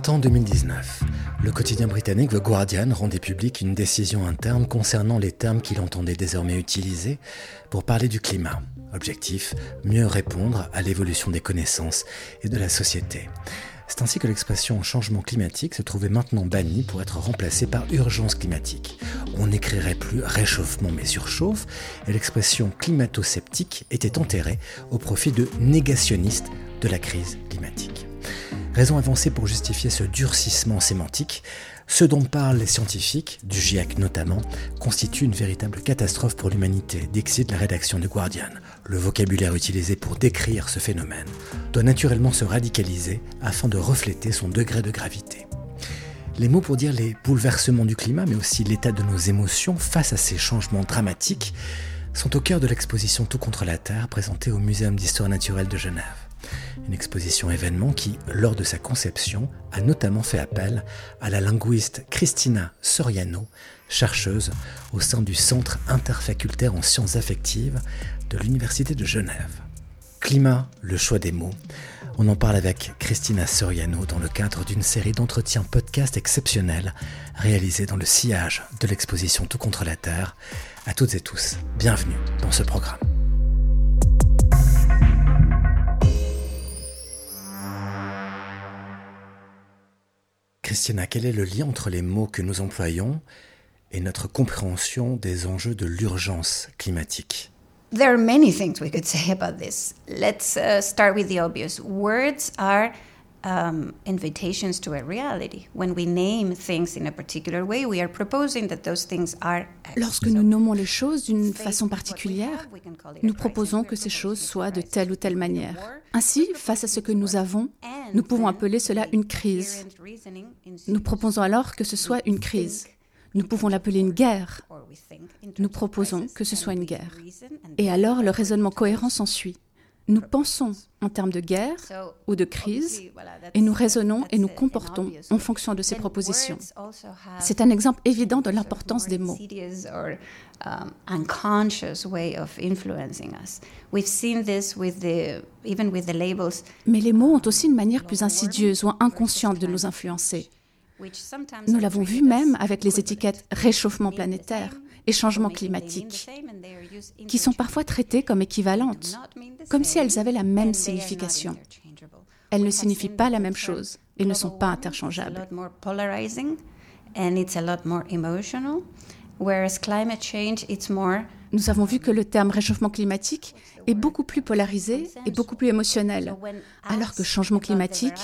Printemps 2019. Le quotidien britannique The Guardian rendait public une décision interne concernant les termes qu'il entendait désormais utiliser pour parler du climat. Objectif, mieux répondre à l'évolution des connaissances et de la société. C'est ainsi que l'expression changement climatique se trouvait maintenant bannie pour être remplacée par urgence climatique. On n'écrirait plus réchauffement mais surchauffe, et l'expression climato-sceptique était enterrée au profit de négationniste de la crise climatique. Raison avancée pour justifier ce durcissement sémantique, ce dont parlent les scientifiques, du GIEC notamment, constitue une véritable catastrophe pour l'humanité, d'excite la rédaction du Guardian. Le vocabulaire utilisé pour décrire ce phénomène doit naturellement se radicaliser afin de refléter son degré de gravité. Les mots pour dire les bouleversements du climat, mais aussi l'état de nos émotions face à ces changements dramatiques, sont au cœur de l'exposition Tout contre la Terre présentée au Muséum d'histoire naturelle de Genève. Une exposition événement qui, lors de sa conception, a notamment fait appel à la linguiste Christina Soriano, chercheuse au sein du Centre interfacultaire en sciences affectives de l'Université de Genève. Climat, le choix des mots. On en parle avec Christina Soriano dans le cadre d'une série d'entretiens podcast exceptionnels réalisés dans le sillage de l'exposition Tout contre la Terre. À toutes et tous, bienvenue dans ce programme. Christina, quel est le lien entre les mots que nous employons et notre compréhension des enjeux de l'urgence climatique? There are many things we could say about this. Let's uh, start with the obvious. Words are um, invitations to a reality. When we name things in a particular way, we are proposing that those things are. Lorsque nous nommons les choses d'une façon particulière, nous proposons que ces choses soient de telle ou telle manière. Ainsi, face à ce que nous avons, nous pouvons appeler cela une crise. Nous proposons alors que ce soit une crise. Nous pouvons l'appeler une guerre. Nous proposons que ce soit une guerre. Et alors le raisonnement cohérent s'ensuit. Nous pensons en termes de guerre ou de crise et nous raisonnons et nous comportons en fonction de ces propositions. C'est un exemple évident de l'importance des mots. Mais les mots ont aussi une manière plus insidieuse ou inconsciente de nous influencer. Nous l'avons vu même avec les étiquettes réchauffement planétaire et changement climatique, qui sont parfois traitées comme équivalentes, comme si elles avaient la même signification. Elles ne signifient pas la même chose et ne sont pas interchangeables. Nous avons vu que le terme réchauffement climatique est beaucoup plus polarisé et beaucoup plus émotionnel, alors que changement climatique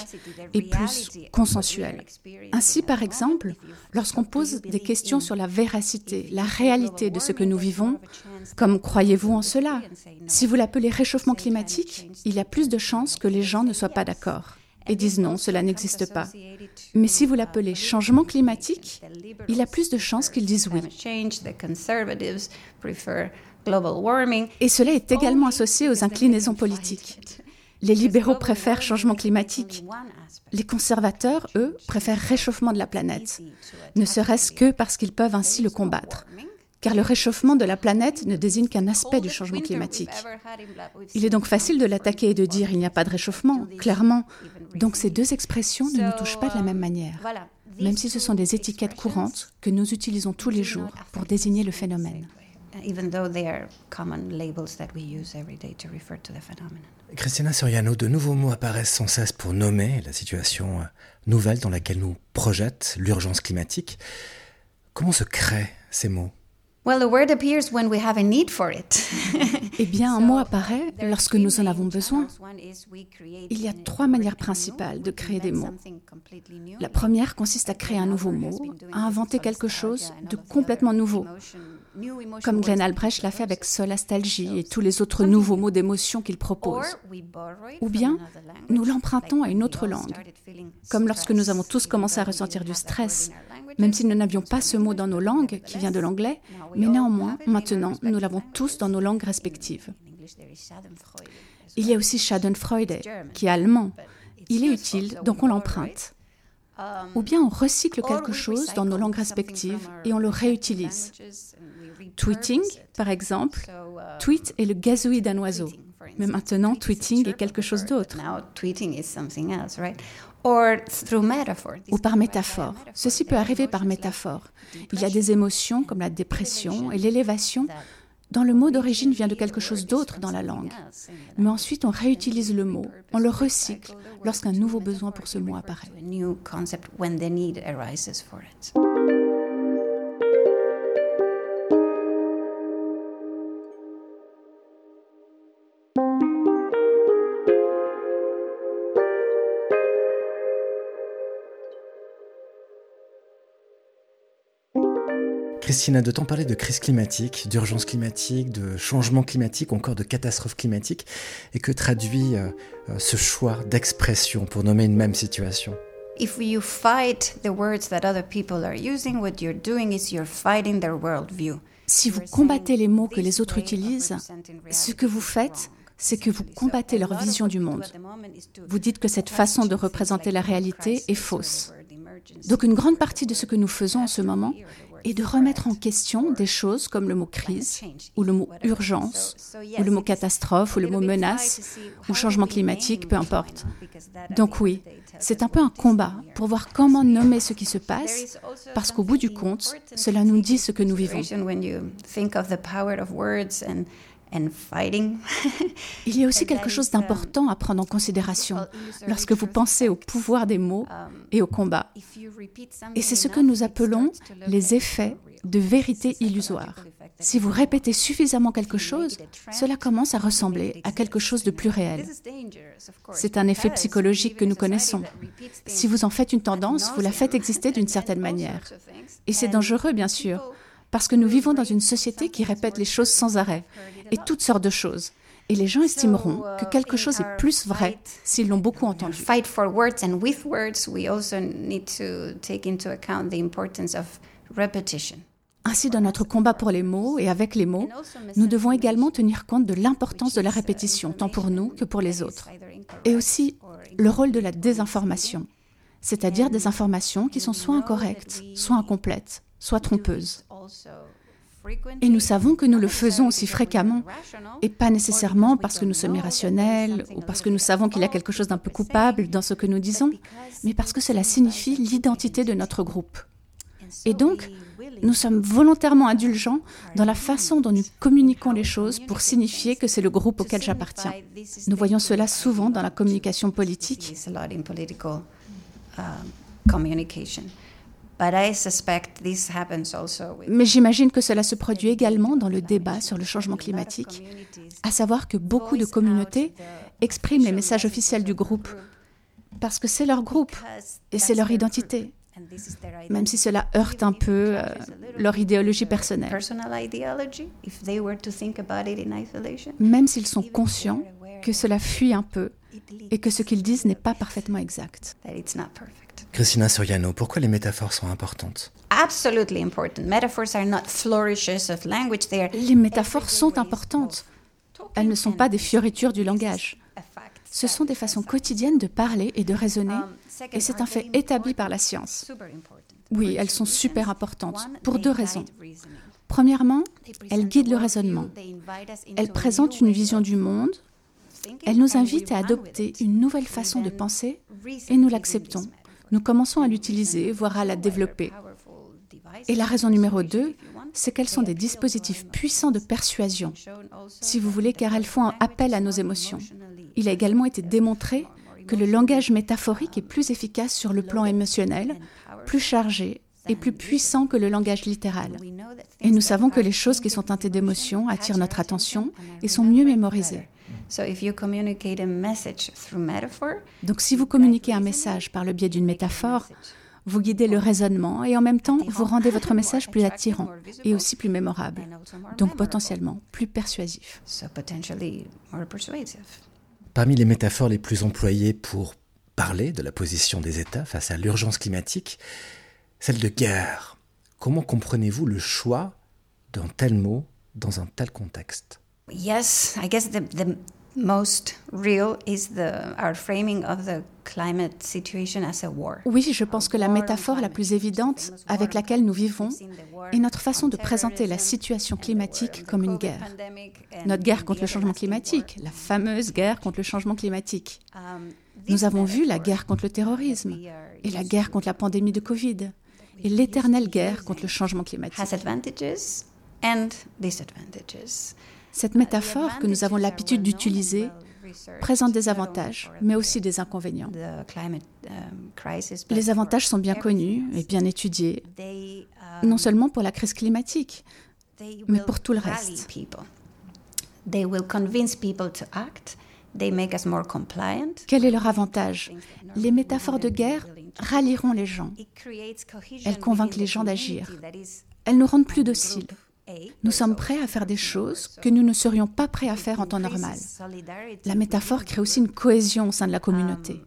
est plus consensuel. Ainsi, par exemple, lorsqu'on pose des questions sur la véracité, la réalité de ce que nous vivons, comme croyez-vous en cela? Si vous l'appelez réchauffement climatique, il y a plus de chances que les gens ne soient pas d'accord et disent non, cela n'existe pas. Mais si vous l'appelez changement climatique, il a plus de chances qu'ils disent oui. Et cela est également associé aux inclinaisons politiques. Les libéraux préfèrent changement climatique. Les conservateurs, eux, préfèrent réchauffement de la planète, ne serait-ce que parce qu'ils peuvent ainsi le combattre. Car le réchauffement de la planète ne désigne qu'un aspect du changement climatique. Il est donc facile de l'attaquer et de dire il n'y a pas de réchauffement, clairement. Donc ces deux expressions ne nous touchent pas de la même manière, même si ce sont des étiquettes courantes que nous utilisons tous les jours pour désigner le phénomène. Christina Soriano, de nouveaux mots apparaissent sans cesse pour nommer la situation euh, nouvelle dans laquelle nous projette l'urgence climatique. Comment se créent ces mots? Eh bien, un mot apparaît lorsque nous en avons besoin. Il y a trois manières principales de créer des mots. La première consiste à créer un nouveau mot, à inventer quelque chose de complètement nouveau, comme Glenn Albrecht l'a fait avec solastalgie et tous les autres nouveaux mots d'émotion qu'il propose. Ou bien, nous l'empruntons à une autre langue, comme lorsque nous avons tous commencé à ressentir du stress même si nous n'avions pas ce mot dans nos langues, qui vient de l'anglais, mais néanmoins, maintenant, nous l'avons tous dans nos langues respectives. Il y a aussi Schadenfreude, qui est allemand. Il est utile, donc on l'emprunte. Ou bien on recycle quelque chose dans nos langues respectives et on le réutilise. Tweeting, par exemple, tweet est le gazouille d'un oiseau. Mais maintenant, tweeting est quelque chose d'autre. Ou par métaphore. Ceci peut arriver par métaphore. Il y a des émotions comme la dépression et l'élévation dont le mot d'origine vient de quelque chose d'autre dans la langue. Mais ensuite, on réutilise le mot, on le recycle lorsqu'un nouveau besoin pour ce mot apparaît. Christina, de temps parler de crise climatique, d'urgence climatique, de changement climatique, encore de catastrophe climatique, et que traduit euh, euh, ce choix d'expression pour nommer une même situation If you fight the words that other people are using, what you're doing is you're fighting their worldview. Si vous combattez les mots que les autres utilisent, ce que vous faites, c'est que vous combattez leur vision du monde. Vous dites que cette façon de représenter la réalité est fausse. Donc une grande partie de ce que nous faisons en ce moment et de remettre en question des choses comme le mot crise, ou le mot urgence, ou le mot catastrophe, ou le mot menace, ou changement climatique, peu importe. Donc oui, c'est un peu un combat pour voir comment nommer ce qui se passe, parce qu'au bout du compte, cela nous dit ce que nous vivons. Il y a aussi quelque chose d'important à prendre en considération lorsque vous pensez au pouvoir des mots et au combat. Et c'est ce que nous appelons les effets de vérité illusoire. Si vous répétez suffisamment quelque chose, cela commence à ressembler à quelque chose de plus réel. C'est un effet psychologique que nous connaissons. Si vous en faites une tendance, vous la faites exister d'une certaine manière. Et c'est dangereux, bien sûr, parce que nous vivons dans une société qui répète les choses sans arrêt, et toutes sortes de choses. Et les gens estimeront que quelque chose est plus vrai s'ils l'ont beaucoup entendu. Fight for words and with words, we also need to take into account the importance of repetition. Ainsi, dans notre combat pour les mots et avec les mots, nous devons également tenir compte de l'importance de la répétition, tant pour nous que pour les autres. Et aussi le rôle de la désinformation, c'est-à-dire des informations qui sont soit incorrectes, soit incomplètes, soit trompeuses. Et nous savons que nous le faisons aussi fréquemment, et pas nécessairement parce que nous sommes irrationnels ou parce que nous savons qu'il y a quelque chose d'un peu coupable dans ce que nous disons, mais parce que cela signifie l'identité de notre groupe. Et donc, nous sommes volontairement indulgents dans la façon dont nous communiquons les choses pour signifier que c'est le groupe auquel j'appartiens. Nous voyons cela souvent dans la communication politique. Mais j'imagine que cela se produit également dans le débat sur le changement climatique, à savoir que beaucoup de communautés expriment les messages officiels du groupe. Parce que c'est leur groupe et c'est leur identité, même si cela heurte un peu euh, leur idéologie personnelle. Même s'ils sont conscients que cela fuit un peu et que ce qu'ils disent n'est pas parfaitement exact. Christina Soriano, pourquoi les métaphores sont importantes? Les métaphores sont importantes. Elles ne sont pas des fioritures du langage. Ce sont des façons quotidiennes de parler et de raisonner, um, et c'est un fait établi par la science. Oui, elles sont super importantes, pour deux raisons. Premièrement, elles guident le raisonnement. Elles présentent une vision du monde, elles nous invitent à adopter une nouvelle façon de penser, et nous l'acceptons nous commençons à l'utiliser, voire à la développer. Et la raison numéro deux, c'est qu'elles sont des dispositifs puissants de persuasion, si vous voulez, car elles font appel à nos émotions. Il a également été démontré que le langage métaphorique est plus efficace sur le plan émotionnel, plus chargé et plus puissant que le langage littéral. Et nous savons que les choses qui sont teintées d'émotions attirent notre attention et sont mieux mémorisées. Donc si vous communiquez un message par le biais d'une métaphore, vous guidez le raisonnement et en même temps, vous rendez votre message plus attirant et aussi plus mémorable, donc potentiellement plus persuasif. Parmi les métaphores les plus employées pour parler de la position des États face à l'urgence climatique, celle de guerre. Comment comprenez-vous le choix d'un tel mot dans un tel contexte? Yes, I guess the, the most real is the, our framing of the climate situation as a war. Oui, je pense que la métaphore la plus évidente avec laquelle nous vivons est notre façon de présenter la situation climatique comme une guerre. Notre guerre contre le changement climatique, la fameuse guerre contre le changement climatique. Nous avons vu la guerre contre le terrorisme et la guerre contre la pandémie de Covid et l'éternelle guerre contre le changement climatique. Cette métaphore que nous avons l'habitude d'utiliser présente des avantages, mais aussi des inconvénients. Les avantages sont bien connus et bien étudiés, non seulement pour la crise climatique, mais pour tout le reste. Quel est leur avantage? Les métaphores de guerre rallieront les gens. Elles convainquent les gens d'agir. Elles nous rendent plus dociles. Nous sommes prêts à faire des choses que nous ne serions pas prêts à faire en temps normal. La métaphore crée aussi une cohésion au sein de la communauté.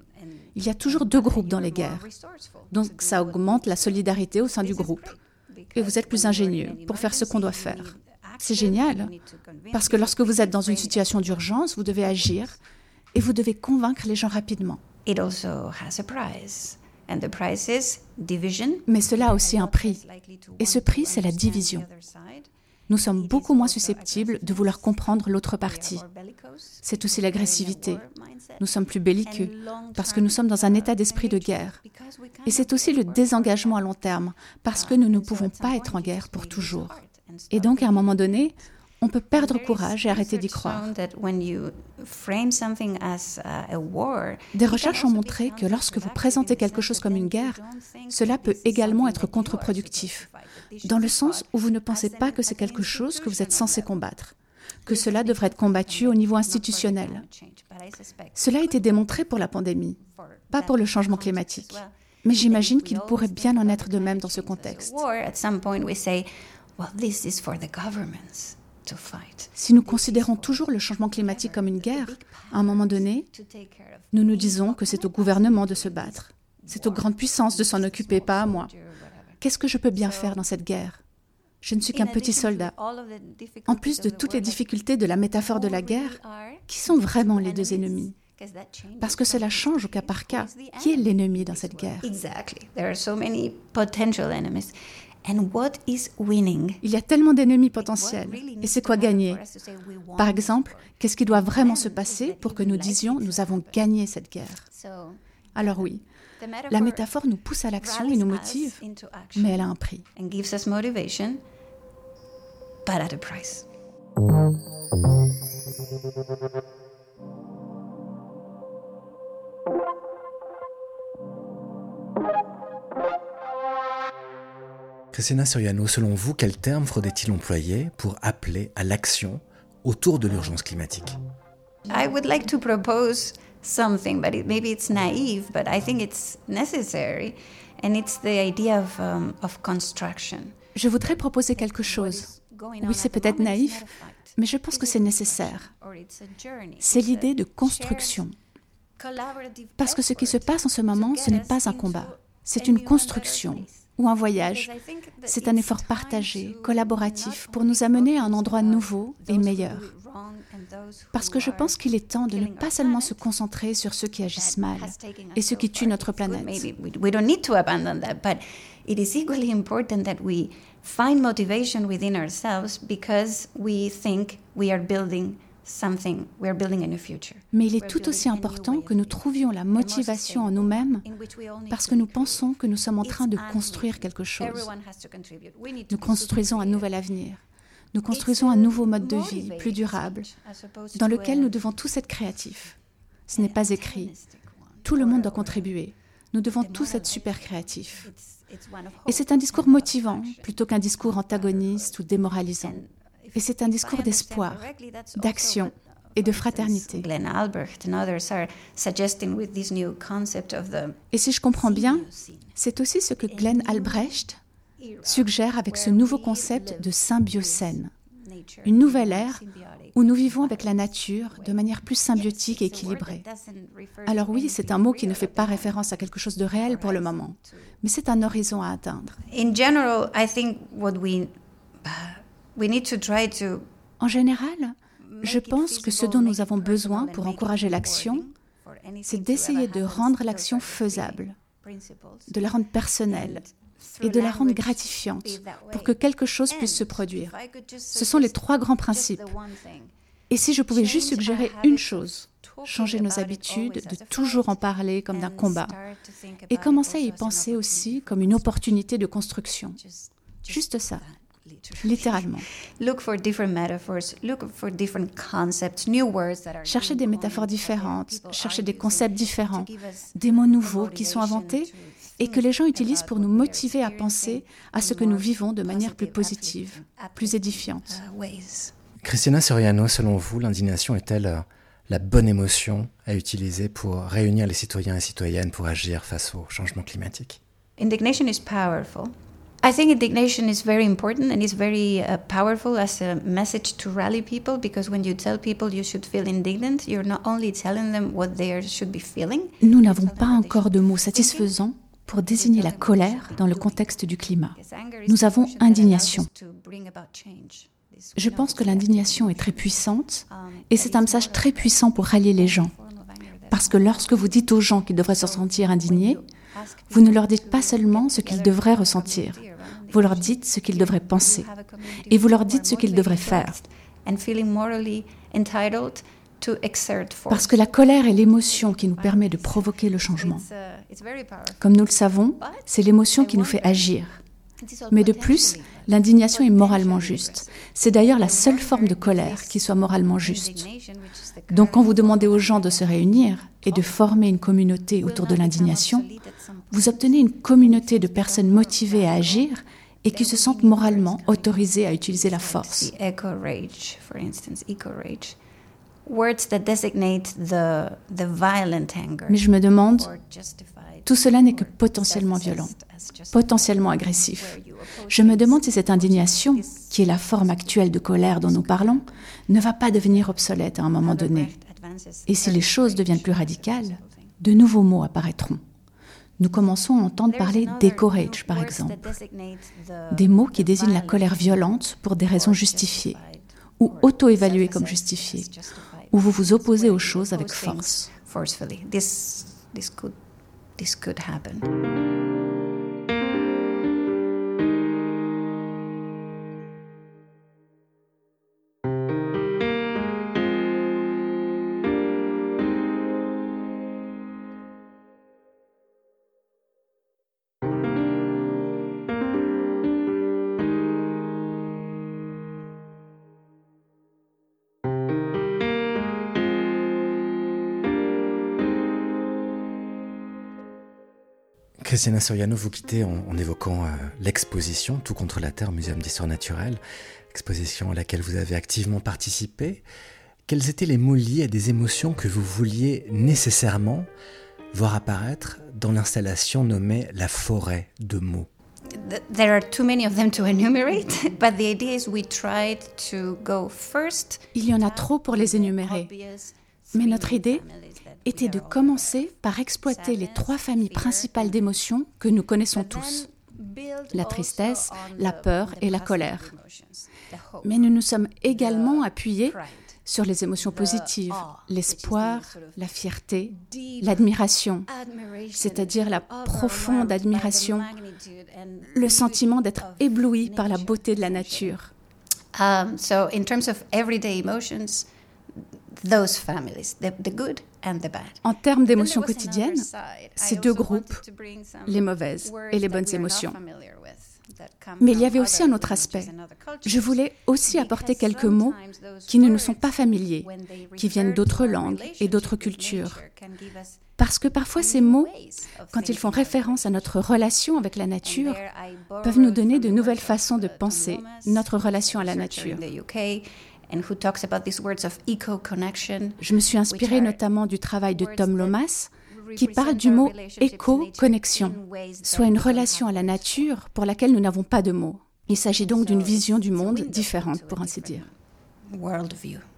Il y a toujours deux groupes dans les guerres. Donc ça augmente la solidarité au sein du groupe. Et vous êtes plus ingénieux pour faire ce qu'on doit faire. C'est génial, parce que lorsque vous êtes dans une situation d'urgence, vous devez agir et vous devez convaincre les gens rapidement. Mais cela a aussi un prix. Et ce prix, c'est la division. Nous sommes beaucoup moins susceptibles de vouloir comprendre l'autre partie. C'est aussi l'agressivité. Nous sommes plus belliqueux parce que nous sommes dans un état d'esprit de guerre. Et c'est aussi le désengagement à long terme parce que nous ne pouvons pas être en guerre pour toujours. Et donc, à un moment donné, on peut perdre courage et arrêter d'y croire. Des recherches ont montré que lorsque vous présentez quelque chose comme une guerre, cela peut également être contre-productif, dans le sens où vous ne pensez pas que c'est quelque chose que vous êtes censé combattre, que cela devrait être combattu au niveau institutionnel. Cela a été démontré pour la pandémie, pas pour le changement climatique. Mais j'imagine qu'il pourrait bien en être de même dans ce contexte. Si nous considérons toujours le changement climatique comme une guerre, à un moment donné, nous nous disons que c'est au gouvernement de se battre. C'est aux grandes puissances de s'en occuper, pas à moi. Qu'est-ce que je peux bien faire dans cette guerre? Je ne suis qu'un petit soldat. En plus de toutes les difficultés de la métaphore de la guerre, qui sont vraiment les deux ennemis? Parce que cela change au cas par cas. Qui est l'ennemi dans cette guerre? Il y a tellement d'ennemis potentiels. Et c'est quoi gagner? Par exemple, qu'est-ce qui doit vraiment se passer pour que nous disions nous avons gagné cette guerre? Alors oui, la métaphore nous pousse à l'action et nous motive, mais elle a un prix. Christina Soriano, selon vous, quel terme faudrait-il employer pour appeler à l'action autour de l'urgence climatique? I would like to propose something, but it, maybe it's naive, but I think it's necessary, and it's the idea of, um, of construction. Je voudrais proposer quelque chose. Oui, c'est peut-être naïf, mais je pense que c'est nécessaire. C'est l'idée de construction. Parce que ce qui se passe en ce moment, ce n'est pas un combat, c'est une construction ou un voyage. C'est un effort partagé, collaboratif, pour nous amener à un endroit nouveau et meilleur. Parce que je pense qu'il est temps de ne pas seulement se concentrer sur ceux qui agissent mal et ceux qui tuent notre planète. Mais il est tout aussi important que nous trouvions la motivation en nous-mêmes parce que nous pensons que nous sommes en train de construire quelque chose. Nous construisons un nouvel avenir. Nous construisons un nouveau mode de vie plus durable dans lequel nous devons tous être créatifs. Ce n'est pas écrit. Tout le monde doit contribuer. Nous devons tous être super créatifs. Et c'est un discours motivant plutôt qu'un discours antagoniste ou démoralisant. Et c'est un discours d'espoir, d'action et de fraternité. Et si je comprends bien, c'est aussi ce que Glenn Albrecht suggère avec ce nouveau concept de symbiocène, une nouvelle ère où nous vivons avec la nature de manière plus symbiotique et équilibrée. Alors oui, c'est un mot qui ne fait pas référence à quelque chose de réel pour le moment, mais c'est un horizon à atteindre. In general, I think what we uh, en général, Je pense que ce dont nous avons besoin pour encourager l'action, c'est d'essayer de rendre l'action faisable, de la rendre personnelle et de la rendre gratifiante pour que quelque chose puisse se produire. Ce sont les trois grands principes. Et si je pouvais juste suggérer une chose, changer nos habitudes, de toujours en parler comme d'un combat, et commencer à y penser aussi comme une opportunité de construction. Juste ça. Littéralement. Chercher des métaphores différentes, chercher des concepts différents, des mots nouveaux qui sont inventés et que les gens utilisent pour nous motiver à penser à ce que nous vivons de manière plus positive, plus édifiante. Christina Soriano, selon vous, l'indignation est-elle euh, la bonne émotion à utiliser pour réunir les citoyens et citoyennes pour agir face au changement climatique? Indignation is powerful. I think indignation is very important and is very uh, powerful as a message to rally people because when you tell people you should feel indignant, you're not only telling them what they should be feeling. Nous n'avons pas encore de mots satisfaisants pour désigner la colère dans le contexte du climat. Nous avons indignation. Je pense que l'indignation est très puissante et c'est un message très puissant pour rallier les gens. Parce que lorsque vous dites aux gens qu'ils devraient se sentir indignés, vous ne leur dites pas seulement ce qu'ils devraient ressentir, vous leur dites ce qu'ils devraient penser et vous leur dites ce qu'ils devraient faire. Parce que la colère est l'émotion qui nous permet de provoquer le changement. Comme nous le savons, c'est l'émotion qui nous fait agir. Mais de plus, l'indignation est moralement juste. C'est d'ailleurs la seule forme de colère qui soit moralement juste. Donc quand vous demandez aux gens de se réunir et de former une communauté autour de l'indignation, vous obtenez une communauté de personnes motivées à agir et qui se sentent moralement autorisées à utiliser la force. Mais je me demande, tout cela n'est que potentiellement violent, potentiellement agressif. Je me demande si cette indignation, qui est la forme actuelle de colère dont nous parlons, ne va pas devenir obsolète à un moment donné. Et si les choses deviennent plus radicales, de nouveaux mots apparaîtront. Nous commençons à entendre parler d'éco-rage, par exemple, des mots qui désignent la colère violente pour des raisons justifiées, ou auto-évaluées comme justifiées, où vous vous opposez aux choses avec force. Christina Soriano, vous quittez en, évoquant euh, l'exposition Tout contre la Terre, Muséum d'histoire naturelle, exposition à laquelle vous avez activement participé. Quels étaient les mots liés à des émotions que vous vouliez nécessairement voir apparaître dans l'installation nommée La forêt de mots? There are too many of them to enumerate, but the idea is we tried to go first. Il y en a trop pour les énumérer. Mais notre idée était de commencer par exploiter les trois familles principales d'émotions que nous connaissons tous. La tristesse, la peur et la colère. Mais nous nous sommes également appuyés sur les émotions positives, l'espoir, la fierté, l'admiration, c'est-à-dire la profonde admiration, le sentiment d'être ébloui par la beauté de la nature. Um, so in terms of everyday emotions, those families, the, the good en termes d'émotions quotidiennes, ces deux groupes, les mauvaises et les bonnes émotions. Mais il y avait aussi un autre aspect. Je voulais aussi apporter quelques mots qui ne nous sont pas familiers, qui viennent d'autres langues et d'autres cultures. Parce que parfois ces mots, quand ils font référence à notre relation avec la nature, peuvent nous donner de nouvelles façons de penser notre relation à la nature. Je me suis inspirée notamment du travail de Tom Lomas, qui parle du mot éco-connexion, soit une relation à la nature pour laquelle nous n'avons pas de mots. Il s'agit donc d'une vision du monde différente, pour ainsi dire.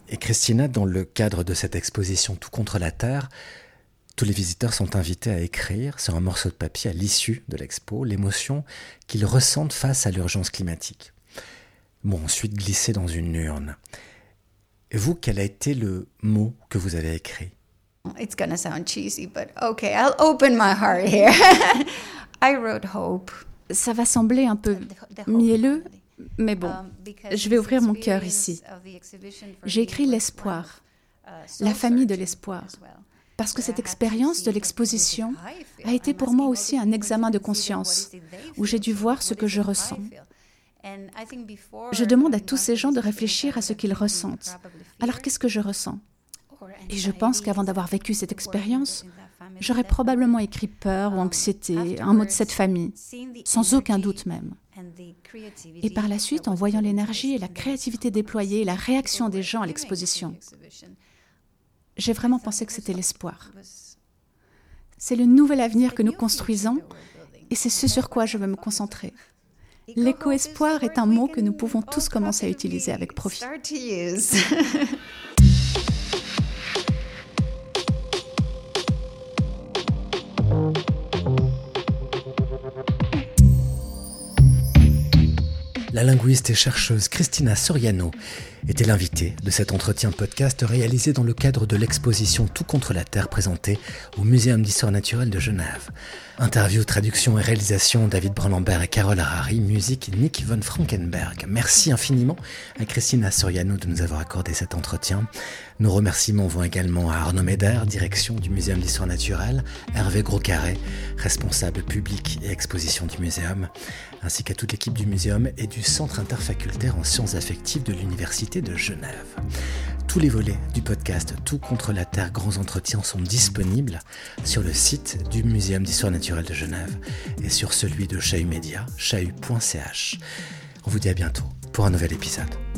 Et Christina, dans le cadre de cette exposition Tout contre la Terre, tous les visiteurs sont invités à écrire sur un morceau de papier à l'issue de l'expo l'émotion qu'ils ressentent face à l'urgence climatique m'ont ensuite glissé dans une urne. Et vous, quel a été le mot que vous avez écrit? It's gonna sound cheesy, but okay, I'll open my heart here. I wrote hope. Ça va sembler un peu mielleux, mais bon, um, je vais ouvrir mon cœur ici. J'ai écrit l'espoir, uh, la famille de l'espoir, parce que cette expérience de l'exposition a été pour moi aussi un examen de conscience, où j'ai dû voir ce que je ressens. Je demande à tous ces gens de réfléchir à ce qu'ils ressentent. Alors qu'est-ce que je ressens? Et je pense qu'avant d'avoir vécu cette expérience, j'aurais probablement écrit peur ou anxiété, un mot de cette famille, sans aucun doute même. Et par la suite, en voyant l'énergie et la créativité déployée et la réaction des gens à l'exposition, j'ai vraiment pensé que c'était l'espoir. C'est le nouvel avenir que nous construisons et c'est ce sur quoi je veux me concentrer. L'éco-espoir est un mot que nous pouvons tous commencer à utiliser avec profit. La linguiste et chercheuse Christina Soriano était l'invitée de cet entretien podcast réalisé dans le cadre de l'exposition Tout contre la Terre présentée au Muséum d'histoire naturelle de Genève. Interview, traduction et réalisation David Branlambert et Carole Harari, musique Nick von Frankenberg. Merci infiniment à Christina Soriano de nous avoir accordé cet entretien. Nos remerciements vont également à Arnaud Méder, direction du Muséum d'histoire naturelle, Hervé Groscarré, responsable public et exposition du muséum, ainsi qu'à toute l'équipe du muséum et du Centre interfacultaire en sciences affectives de l'Université de Genève. Tous les volets du podcast Tout contre la Terre Grands Entretiens sont disponibles sur le site du Muséum d'Histoire naturelle de Genève et sur celui de Chahut Média. On vous dit à bientôt pour un nouvel épisode.